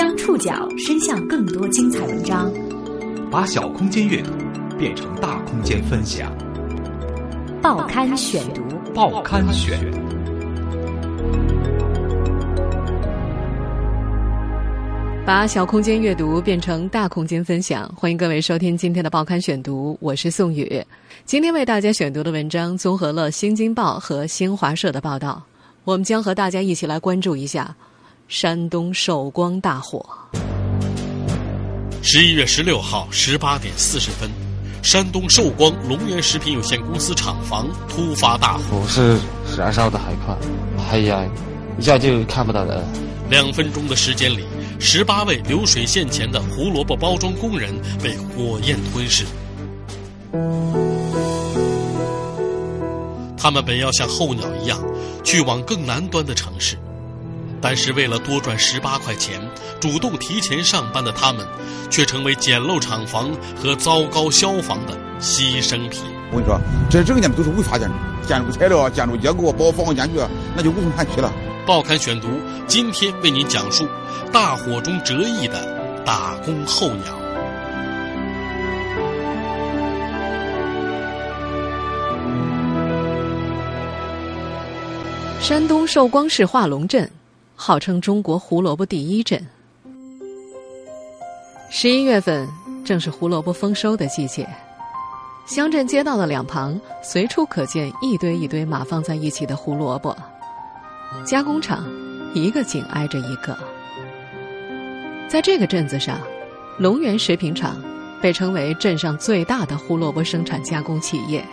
将触角伸向更多精彩文章，把小空间阅读变成大空间分享。报刊选读，报刊选。把小空间阅读变成大空间分享，欢迎各位收听今天的报刊选读，我是宋宇。今天为大家选读的文章综合了《新京报》和新华社的报道，我们将和大家一起来关注一下山东寿光大火。十一月十六号十八点四十分，山东寿光龙源食品有限公司厂房突发大火，火势燃烧的还快，哎呀，一下就看不到人。两分钟的时间里。十八位流水线前的胡萝卜包装工人被火焰吞噬。他们本要像候鸟一样去往更南端的城市，但是为了多赚十八块钱，主动提前上班的他们，却成为简陋厂房和糟糕消防的牺牲品。我跟你说，这整件都是违法建筑，建筑材料、建筑结构，包括防火间距，那就无从谈起了。报刊选读，今天为您讲述大火中折翼的打工候鸟。山东寿光市化龙镇，号称中国胡萝卜第一镇。十一月份正是胡萝卜丰收的季节，乡镇街道的两旁随处可见一堆一堆码放在一起的胡萝卜。加工厂一个紧挨着一个，在这个镇子上，龙源食品厂被称为镇上最大的胡萝卜生产加工企业。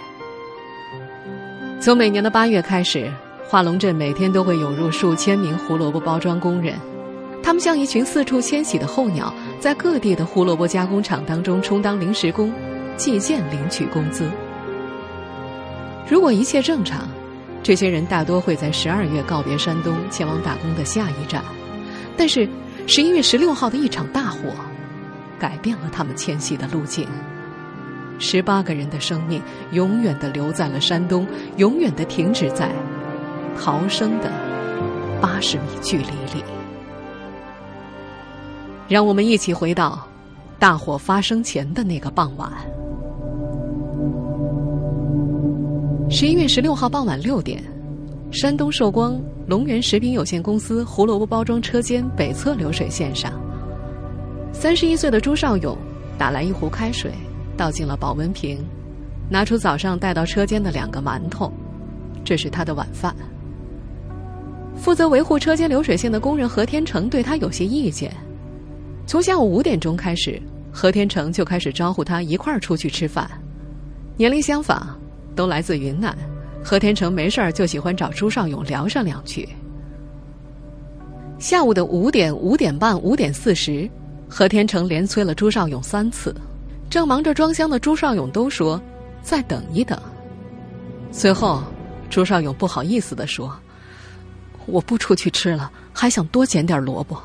从每年的八月开始，化龙镇每天都会涌入数千名胡萝卜包装工人，他们像一群四处迁徙的候鸟，在各地的胡萝卜加工厂当中充当临时工，计件领取工资。如果一切正常。这些人大多会在十二月告别山东，前往打工的下一站。但是，十一月十六号的一场大火，改变了他们迁徙的路径。十八个人的生命永远的留在了山东，永远的停止在逃生的八十米距离里。让我们一起回到大火发生前的那个傍晚。十一月十六号傍晚六点，山东寿光龙源食品有限公司胡萝卜包装车间北侧流水线上，三十一岁的朱少勇打来一壶开水，倒进了保温瓶，拿出早上带到车间的两个馒头，这是他的晚饭。负责维护车间流水线的工人何天成对他有些意见，从下午五点钟开始，何天成就开始招呼他一块儿出去吃饭，年龄相仿。都来自云南，何天成没事儿就喜欢找朱少勇聊上两句。下午的五点、五点半、五点四十，何天成连催了朱少勇三次。正忙着装箱的朱少勇都说：“再等一等。”随后，朱少勇不好意思的说：“我不出去吃了，还想多捡点萝卜。”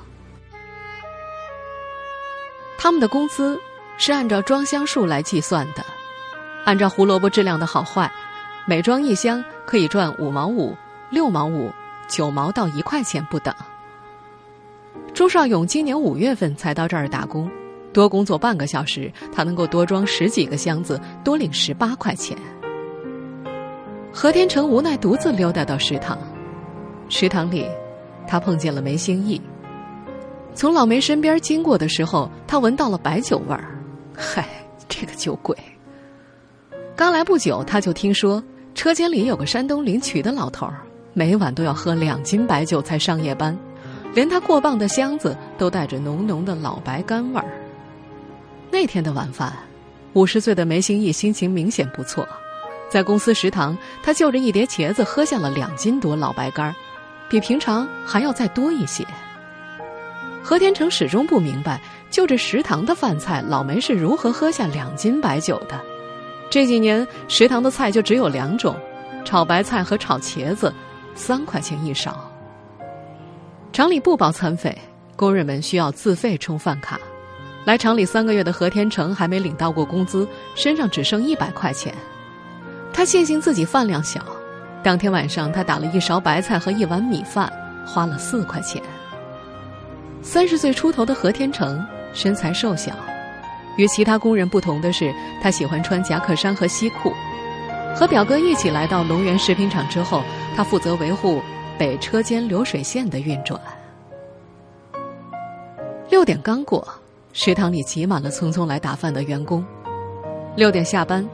他们的工资是按照装箱数来计算的。按照胡萝卜质量的好坏，每装一箱可以赚五毛五、六毛五、九毛到一块钱不等。朱少勇今年五月份才到这儿打工，多工作半个小时，他能够多装十几个箱子，多领十八块钱。何天成无奈独自溜达到食堂，食堂里，他碰见了梅兴义。从老梅身边经过的时候，他闻到了白酒味儿，嗨，这个酒鬼。刚来不久，他就听说车间里有个山东临朐的老头儿，每晚都要喝两斤白酒才上夜班，连他过磅的箱子都带着浓浓的老白干味儿。那天的晚饭，五十岁的梅兴义心情明显不错，在公司食堂，他就着一碟茄子喝下了两斤多老白干儿，比平常还要再多一些。何天成始终不明白，就这食堂的饭菜，老梅是如何喝下两斤白酒的。这几年食堂的菜就只有两种，炒白菜和炒茄子，三块钱一勺。厂里不包餐费，工人们需要自费充饭卡。来厂里三个月的何天成还没领到过工资，身上只剩一百块钱。他庆幸自己饭量小，当天晚上他打了一勺白菜和一碗米饭，花了四块钱。三十岁出头的何天成身材瘦小，与其他工人不同的是，他喜欢穿夹克衫和西裤。和表哥一起来到龙源食品厂之后，他负责维护北车间流水线的运转。六点刚过，食堂里挤满了匆匆来打饭的员工。六点下班，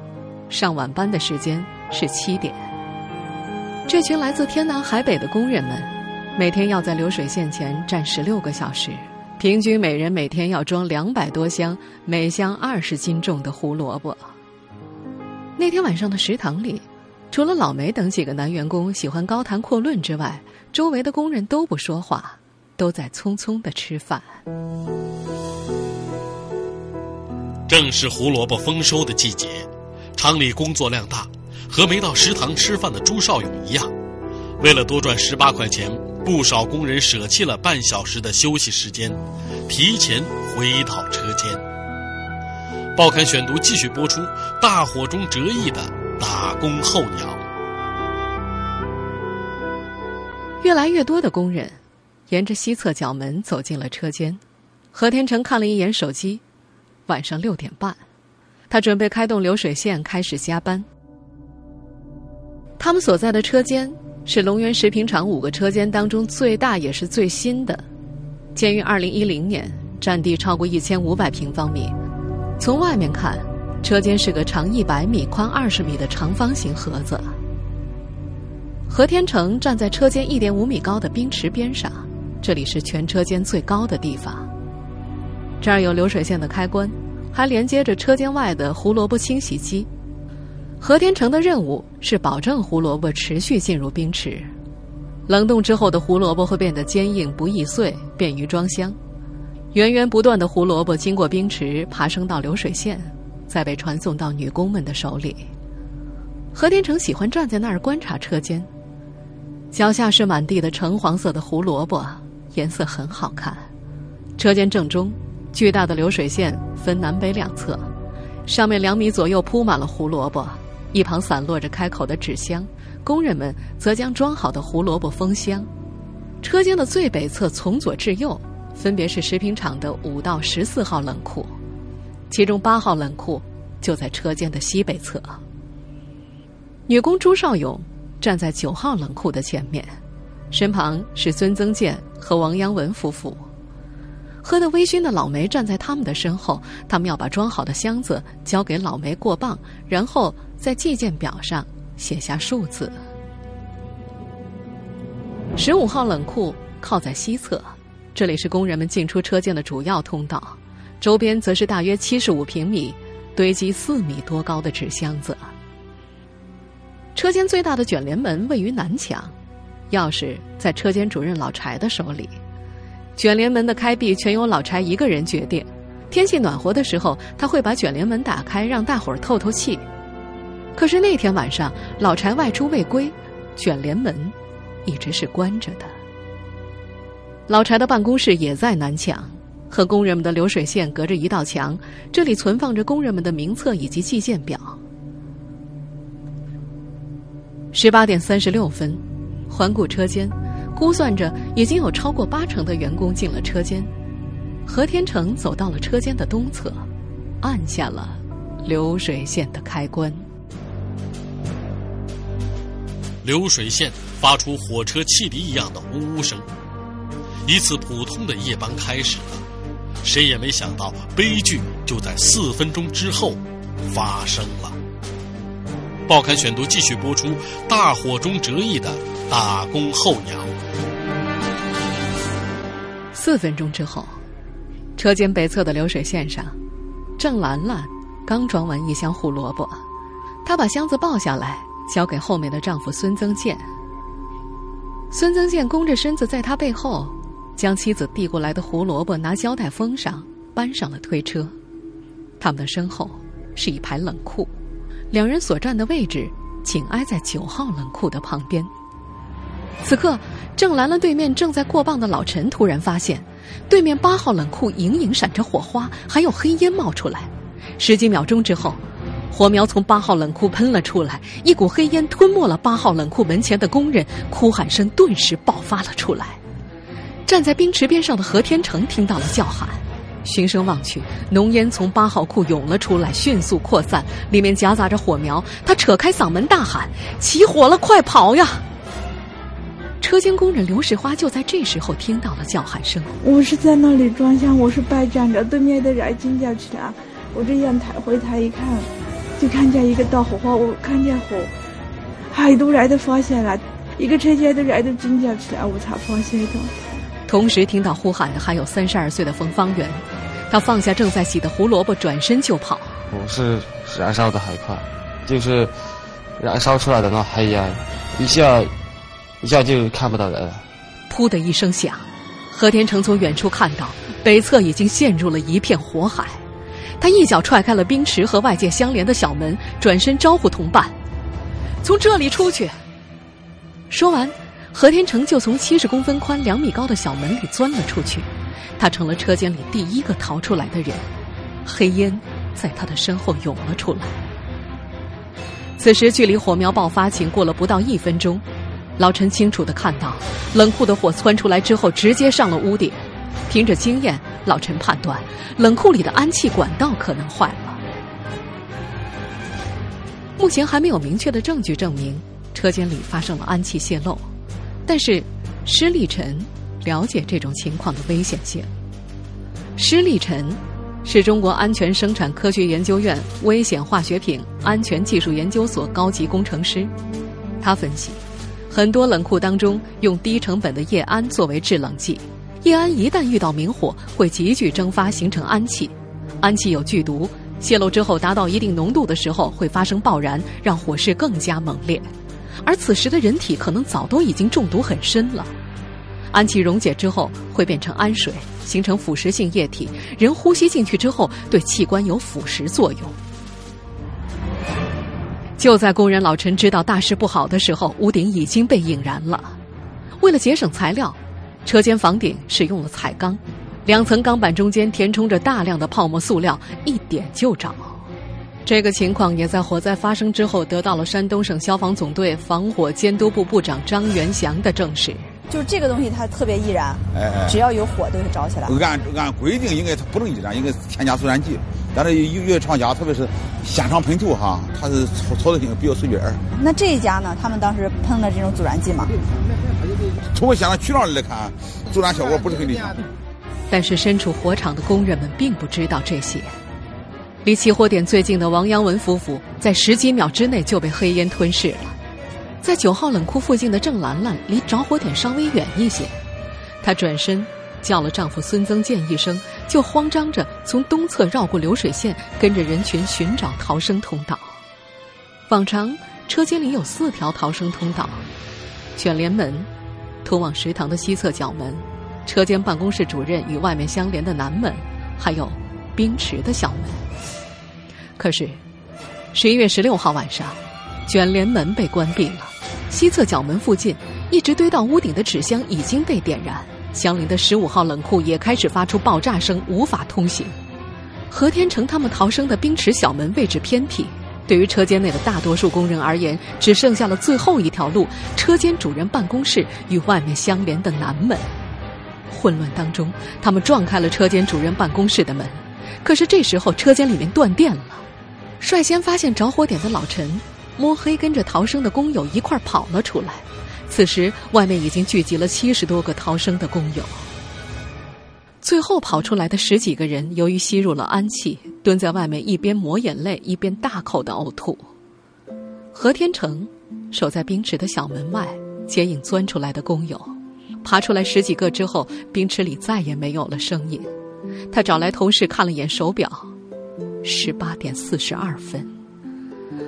上晚班的时间是七点。这群来自天南海北的工人们，每天要在流水线前站十六个小时，平均每人每天要装两百多箱，每箱二十斤重的胡萝卜。那天晚上的食堂里，除了老梅等几个男员工喜欢高谈阔论之外，周围的工人都不说话，都在匆匆的吃饭。正是胡萝卜丰收的季节，厂里工作量大，和没到食堂吃饭的朱少勇一样，为了多赚十八块钱，不少工人舍弃了半小时的休息时间，提前回到车间。报刊选读继续播出：大火中折翼的打工候鸟。越来越多的工人沿着西侧角门走进了车间。何天成看了一眼手机，晚上六点半，他准备开动流水线开始加班。他们所在的车间是龙源食品厂五个车间当中最大也是最新的，建于二零一零年，占地超过一千五百平方米。从外面看，车间是个长一百米、宽二十米的长方形盒子。何天成站在车间一点五米高的冰池边上，这里是全车间最高的地方。这儿有流水线的开关，还连接着车间外的胡萝卜清洗机。何天成的任务是保证胡萝卜持续进入冰池，冷冻之后的胡萝卜会变得坚硬不易碎，便于装箱。源源不断的胡萝卜经过冰池，爬升到流水线，再被传送到女工们的手里。何天成喜欢站在那儿观察车间，脚下是满地的橙黄色的胡萝卜，颜色很好看。车间正中，巨大的流水线分南北两侧，上面两米左右铺满了胡萝卜，一旁散落着开口的纸箱，工人们则将装好的胡萝卜封箱。车间的最北侧，从左至右。分别是食品厂的五到十四号冷库，其中八号冷库就在车间的西北侧。女工朱少勇站在九号冷库的前面，身旁是孙增建和王阳文夫妇。喝得微醺的老梅站在他们的身后，他们要把装好的箱子交给老梅过磅，然后在计件表上写下数字。十五号冷库靠在西侧。这里是工人们进出车间的主要通道，周边则是大约七十五平米、堆积四米多高的纸箱子。车间最大的卷帘门位于南墙，钥匙在车间主任老柴的手里。卷帘门的开闭全由老柴一个人决定。天气暖和的时候，他会把卷帘门打开，让大伙儿透透气。可是那天晚上，老柴外出未归，卷帘门一直是关着的。老柴的办公室也在南墙，和工人们的流水线隔着一道墙。这里存放着工人们的名册以及计件表。十八点三十六分，环顾车间，估算着已经有超过八成的员工进了车间。何天成走到了车间的东侧，按下了流水线的开关。流水线发出火车汽笛一样的呜呜声。一次普通的夜班开始了，谁也没想到悲剧就在四分钟之后发生了。报刊选读继续播出：大火中折翼的打工候鸟。四分钟之后，车间北侧的流水线上，郑兰兰刚装完一箱胡萝卜，她把箱子抱下来，交给后面的丈夫孙增建。孙增建弓着身子在他背后。将妻子递过来的胡萝卜拿胶带封上，搬上了推车。他们的身后是一排冷库，两人所站的位置紧挨在九号冷库的旁边。此刻，正拦了对面正在过磅的老陈突然发现，对面八号冷库隐隐闪着火花，还有黑烟冒出来。十几秒钟之后，火苗从八号冷库喷了出来，一股黑烟吞没了八号冷库门前的工人，哭喊声顿时爆发了出来。站在冰池边上的何天成听到了叫喊，循声望去，浓烟从八号库涌了出来，迅速扩散，里面夹杂着火苗。他扯开嗓门大喊：“起火了，快跑呀！”车间工人刘世花就在这时候听到了叫喊声。我是在那里装箱，我是白站着，对面的人惊叫起来。我这样抬回头一看，就看见一个大火花，我看见火，好多人都发现了，一个车间的人都惊叫起来，我才发现的。同时听到呼喊的还有三十二岁的冯方圆，他放下正在洗的胡萝卜，转身就跑。我是燃烧的还快，就是燃烧出来的那黑烟，一下一下就看不到人了。噗的一声响，何天成从远处看到北侧已经陷入了一片火海，他一脚踹开了冰池和外界相连的小门，转身招呼同伴：“从这里出去。”说完。何天成就从七十公分宽、两米高的小门里钻了出去，他成了车间里第一个逃出来的人。黑烟在他的身后涌了出来。此时距离火苗爆发仅过了不到一分钟，老陈清楚的看到，冷库的火窜出来之后直接上了屋顶。凭着经验，老陈判断冷库里的氨气管道可能坏了。目前还没有明确的证据证明车间里发生了氨气泄漏。但是，施立臣了解这种情况的危险性。施立臣是中国安全生产科学研究院危险化学品安全技术研究所高级工程师。他分析，很多冷库当中用低成本的液氨作为制冷剂，液氨一旦遇到明火，会急剧蒸发，形成氨气。氨气有剧毒，泄漏之后达到一定浓度的时候，会发生爆燃，让火势更加猛烈。而此时的人体可能早都已经中毒很深了，氨气溶解之后会变成氨水，形成腐蚀性液体，人呼吸进去之后对器官有腐蚀作用。就在工人老陈知道大事不好的时候，屋顶已经被引燃了。为了节省材料，车间房顶使用了彩钢，两层钢板中间填充着大量的泡沫塑料，一点就着。这个情况也在火灾发生之后得到了山东省消防总队防火监督部部长张元祥的证实。就是这个东西它特别易燃，哎哎，只要有火都会着起来。按按规定应该它不能易燃，应该添加阻燃剂。但是有有些厂家，特别是现场喷涂哈，它是操操作性比较随便。那这一家呢？他们当时喷了这种阻燃剂吗？从我现场渠道里来看，阻燃效果不是很理想。但是身处火场的工人们并不知道这些。离起火点最近的王阳文夫妇，在十几秒之内就被黑烟吞噬了。在九号冷库附近的郑兰兰，离着火点稍微远一些。她转身叫了丈夫孙增建一声，就慌张着从东侧绕过流水线，跟着人群寻找逃生通道。往常车间里有四条逃生通道：卷帘门，通往食堂的西侧角门；车间办公室主任与外面相连的南门，还有冰池的小门。可是，十一月十六号晚上，卷帘门被关闭了。西侧角门附近，一直堆到屋顶的纸箱已经被点燃。相邻的十五号冷库也开始发出爆炸声，无法通行。何天成他们逃生的冰池小门位置偏僻，对于车间内的大多数工人而言，只剩下了最后一条路——车间主任办公室与外面相连的南门。混乱当中，他们撞开了车间主任办公室的门。可是这时候，车间里面断电了。率先发现着火点的老陈，摸黑跟着逃生的工友一块跑了出来。此时，外面已经聚集了七十多个逃生的工友。最后跑出来的十几个人，由于吸入了氨气，蹲在外面一边抹眼泪，一边大口的呕吐。何天成守在冰池的小门外，接应钻出来的工友。爬出来十几个之后，冰池里再也没有了声音。他找来同事看了眼手表。十八点四十二分，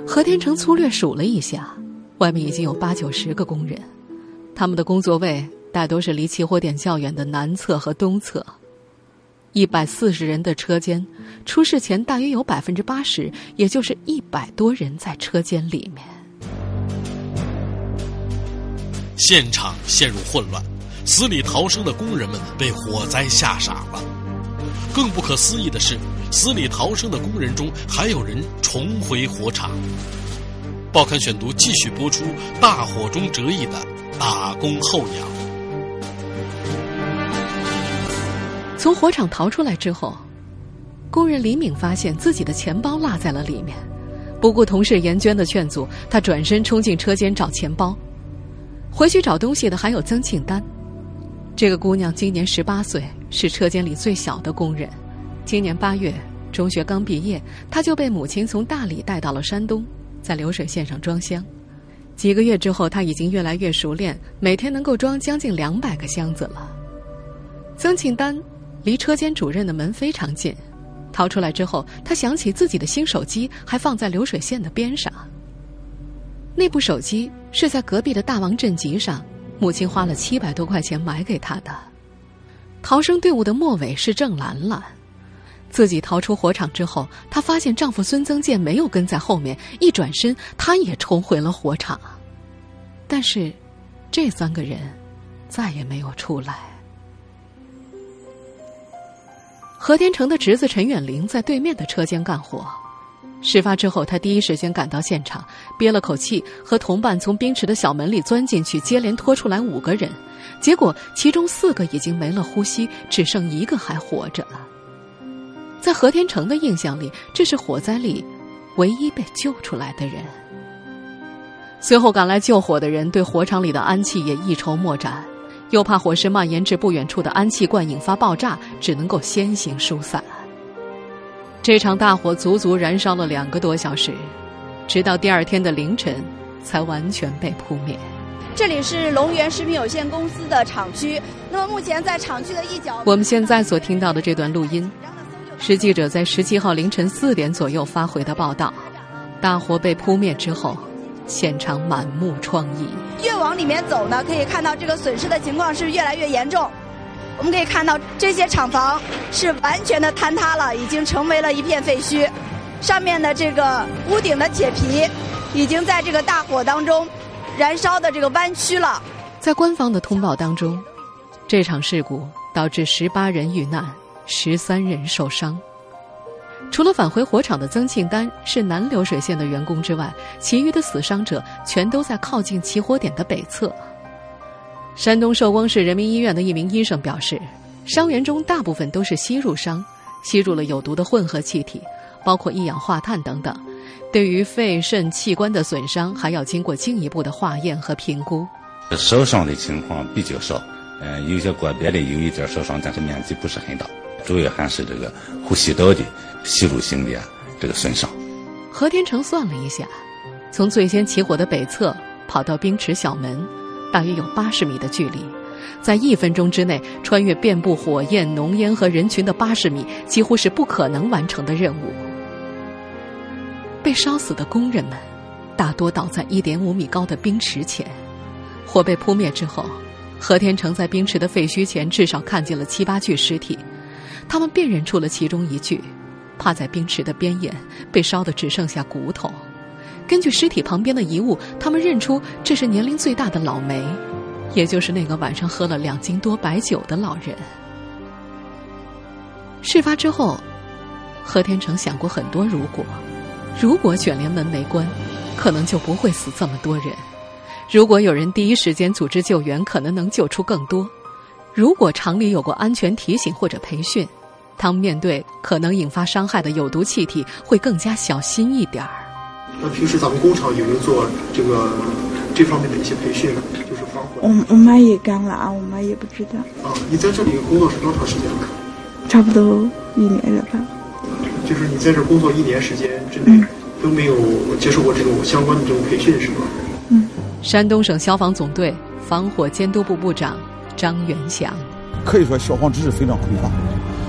何天成粗略数了一下，外面已经有八九十个工人，他们的工作位大多是离起火点较远的南侧和东侧。一百四十人的车间，出事前大约有百分之八十，也就是一百多人在车间里面。现场陷入混乱，死里逃生的工人们被火灾吓傻了。更不可思议的是。死里逃生的工人中，还有人重回火场。报刊选读继续播出：大火中折翼的打工候鸟。从火场逃出来之后，工人李敏发现自己的钱包落在了里面，不顾同事严娟的劝阻，他转身冲进车间找钱包。回去找东西的还有曾庆丹，这个姑娘今年十八岁，是车间里最小的工人。今年八月，中学刚毕业，她就被母亲从大理带到了山东，在流水线上装箱。几个月之后，她已经越来越熟练，每天能够装将近两百个箱子了。曾庆丹离车间主任的门非常近，逃出来之后，他想起自己的新手机还放在流水线的边上。那部手机是在隔壁的大王镇集上，母亲花了七百多块钱买给他的。逃生队伍的末尾是郑兰兰，自己逃出火场之后，她发现丈夫孙增建没有跟在后面，一转身，她也冲回了火场。但是，这三个人再也没有出来。何天成的侄子陈远林在对面的车间干活。事发之后，他第一时间赶到现场，憋了口气，和同伴从冰池的小门里钻进去，接连拖出来五个人。结果，其中四个已经没了呼吸，只剩一个还活着。在何天成的印象里，这是火灾里唯一被救出来的人。随后赶来救火的人对火场里的氨气也一筹莫展，又怕火势蔓延至不远处的氨气罐引发爆炸，只能够先行疏散。这场大火足足燃烧了两个多小时，直到第二天的凌晨，才完全被扑灭。这里是龙源食品有限公司的厂区。那么目前在厂区的一角，我们现在所听到的这段录音，是记者在十七号凌晨四点左右发回的报道。大火被扑灭之后，现场满目疮痍。越往里面走呢，可以看到这个损失的情况是越来越严重。我们可以看到，这些厂房是完全的坍塌了，已经成为了一片废墟。上面的这个屋顶的铁皮，已经在这个大火当中燃烧的这个弯曲了。在官方的通报当中，这场事故导致十八人遇难，十三人受伤。除了返回火场的曾庆丹是南流水线的员工之外，其余的死伤者全都在靠近起火点的北侧。山东寿光市人民医院的一名医生表示，伤员中大部分都是吸入伤，吸入了有毒的混合气体，包括一氧化碳等等。对于肺肾器官的损伤，还要经过进一步的化验和评估。受伤的情况比较少，嗯，有些个别的有一点受伤，但是面积不是很大，主要还是这个呼吸道的吸入性的这个损伤。何天成算了一下，从最先起火的北侧跑到冰池小门。大约有八十米的距离，在一分钟之内穿越遍布火焰、浓烟和人群的八十米，几乎是不可能完成的任务。被烧死的工人们，大多倒在一点五米高的冰池前。火被扑灭之后，何天成在冰池的废墟前至少看见了七八具尸体，他们辨认出了其中一具，趴在冰池的边沿，被烧得只剩下骨头。根据尸体旁边的遗物，他们认出这是年龄最大的老梅，也就是那个晚上喝了两斤多白酒的老人。事发之后，何天成想过很多如果：如果卷帘门没关，可能就不会死这么多人；如果有人第一时间组织救援，可能能救出更多；如果厂里有过安全提醒或者培训，他们面对可能引发伤害的有毒气体，会更加小心一点儿。那平时咱们工厂有没有做这个这方面的一些培训呢？就是防火。我我妈也干了啊，我妈也不知道。啊，你在这里工作是多长时间了？差不多一年了吧。就是你在这工作一年时间之内都没有接受过这种相关的这种培训，是吗？嗯。山东省消防总队防火监督部部长张元祥。可以说消防知识非常匮乏，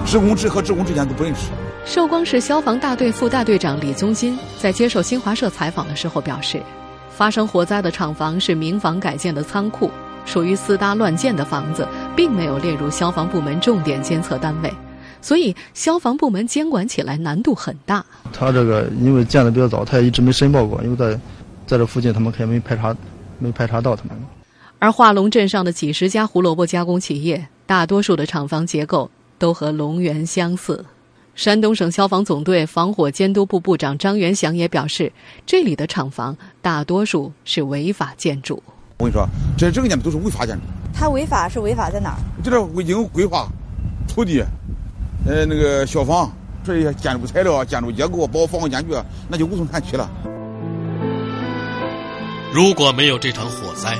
职工制和职工之间都不认识。寿光市消防大队副大队长李宗金在接受新华社采访的时候表示，发生火灾的厂房是民房改建的仓库，属于私搭乱建的房子，并没有列入消防部门重点监测单位，所以消防部门监管起来难度很大。他这个因为建的比较早，他也一直没申报过，因为在在这附近他们可能没排查，没排查到他们。而化龙镇上的几十家胡萝卜加工企业，大多数的厂房结构都和龙源相似。山东省消防总队防火监督部部长张元祥也表示，这里的厂房大多数是违法建筑。我跟你说，这这个建筑都是违法建筑。它违法是违法在哪儿？就是未经规划，土地呃，那个消防，这些建筑材料、建筑结构，包括防火间距，那就无从谈起了。如果没有这场火灾，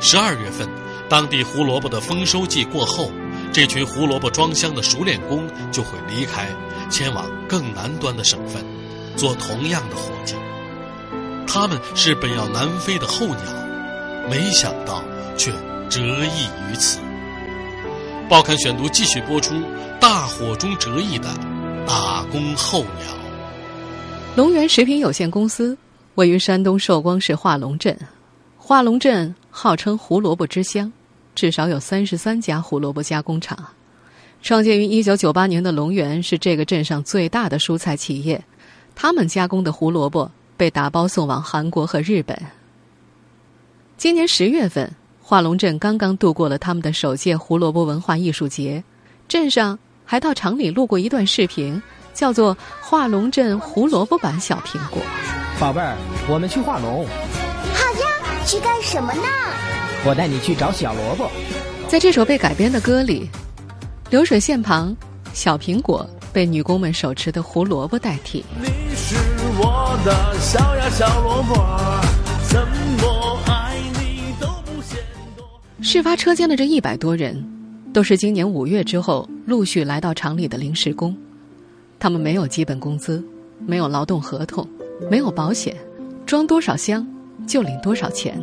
十二月份，当地胡萝卜的丰收季过后，这群胡萝卜装箱的熟练工就会离开，前往更南端的省份，做同样的活计。他们是本要南飞的候鸟，没想到却折翼于此。报刊选读继续播出：大火中折翼的打工候鸟。龙源食品有限公司。位于山东寿光市化龙镇，化龙镇号称胡萝卜之乡，至少有三十三家胡萝卜加工厂。创建于一九九八年的龙源是这个镇上最大的蔬菜企业，他们加工的胡萝卜被打包送往韩国和日本。今年十月份，化龙镇刚刚度过了他们的首届胡萝卜文化艺术节，镇上还到厂里录过一段视频，叫做《化龙镇胡萝卜版小苹果》。宝贝儿，我们去化龙。去干什么呢？我带你去找小萝卜。在这首被改编的歌里，流水线旁，小苹果被女工们手持的胡萝卜代替。你是我的小呀小萝卜，怎么爱你都不嫌多。事发车间的这一百多人，都是今年五月之后陆续来到厂里的临时工，他们没有基本工资，没有劳动合同。没有保险，装多少箱就领多少钱。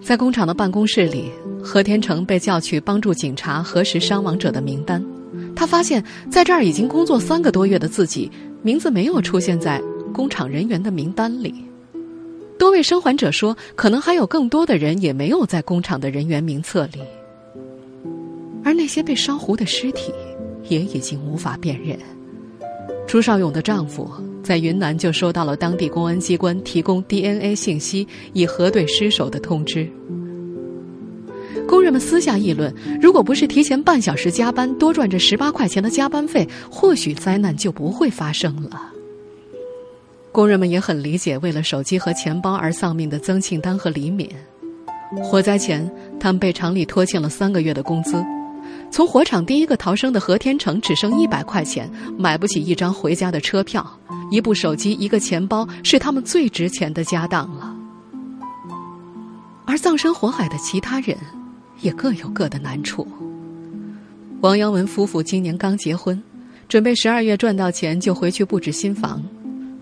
在工厂的办公室里，何天成被叫去帮助警察核实伤亡者的名单。他发现，在这儿已经工作三个多月的自己，名字没有出现在工厂人员的名单里。多位生还者说，可能还有更多的人也没有在工厂的人员名册里。而那些被烧糊的尸体，也已经无法辨认。朱少勇的丈夫在云南就收到了当地公安机关提供 DNA 信息以核对尸首的通知。工人们私下议论：如果不是提前半小时加班，多赚这十八块钱的加班费，或许灾难就不会发生了。工人们也很理解为了手机和钱包而丧命的曾庆丹和李敏。火灾前，他们被厂里拖欠了三个月的工资。从火场第一个逃生的何天成只剩一百块钱，买不起一张回家的车票，一部手机、一个钱包是他们最值钱的家当了。而葬身火海的其他人，也各有各的难处。王阳文夫妇今年刚结婚，准备十二月赚到钱就回去布置新房。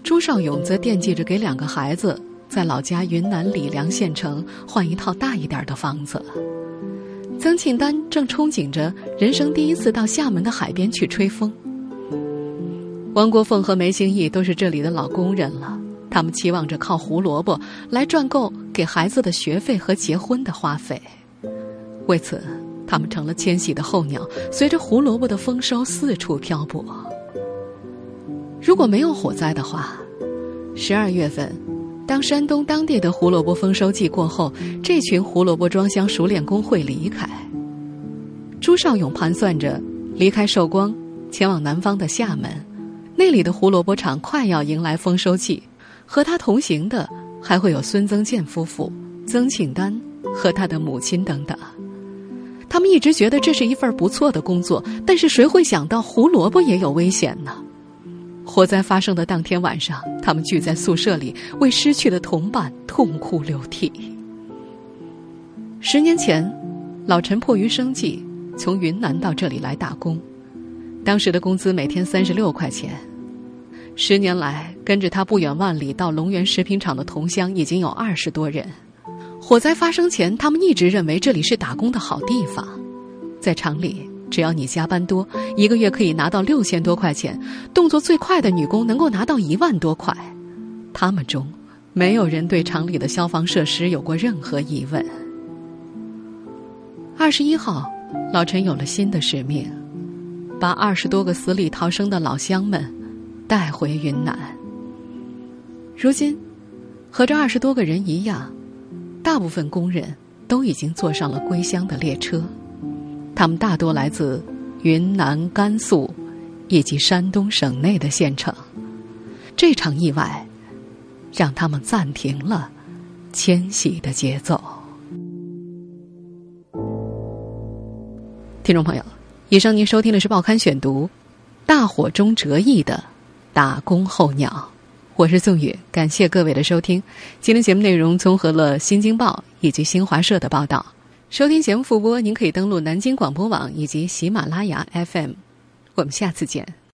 朱少勇则惦记着给两个孩子在老家云南理良县城换一套大一点的房子。曾庆丹正憧憬着人生第一次到厦门的海边去吹风。王国凤和梅兴义都是这里的老工人了，他们期望着靠胡萝卜来赚够给孩子的学费和结婚的花费。为此，他们成了迁徙的候鸟，随着胡萝卜的丰收四处漂泊。如果没有火灾的话，十二月份。当山东当地的胡萝卜丰收季过后，这群胡萝卜装箱熟练工会离开。朱少勇盘算着离开寿光，前往南方的厦门，那里的胡萝卜厂快要迎来丰收季。和他同行的还会有孙增建夫妇、曾庆丹和他的母亲等等。他们一直觉得这是一份不错的工作，但是谁会想到胡萝卜也有危险呢？火灾发生的当天晚上，他们聚在宿舍里，为失去的同伴痛哭流涕。十年前，老陈迫于生计，从云南到这里来打工，当时的工资每天三十六块钱。十年来，跟着他不远万里到龙源食品厂的同乡已经有二十多人。火灾发生前，他们一直认为这里是打工的好地方，在厂里。只要你加班多，一个月可以拿到六千多块钱。动作最快的女工能够拿到一万多块。他们中没有人对厂里的消防设施有过任何疑问。二十一号，老陈有了新的使命，把二十多个死里逃生的老乡们带回云南。如今，和这二十多个人一样，大部分工人都已经坐上了归乡的列车。他们大多来自云南、甘肃以及山东省内的县城。这场意外让他们暂停了迁徙的节奏。听众朋友，以上您收听的是《报刊选读》，大火中折翼的打工候鸟。我是宋宇，感谢各位的收听。今天节目内容综合了《新京报》以及新华社的报道。收听节目复播，您可以登录南京广播网以及喜马拉雅 FM。我们下次见。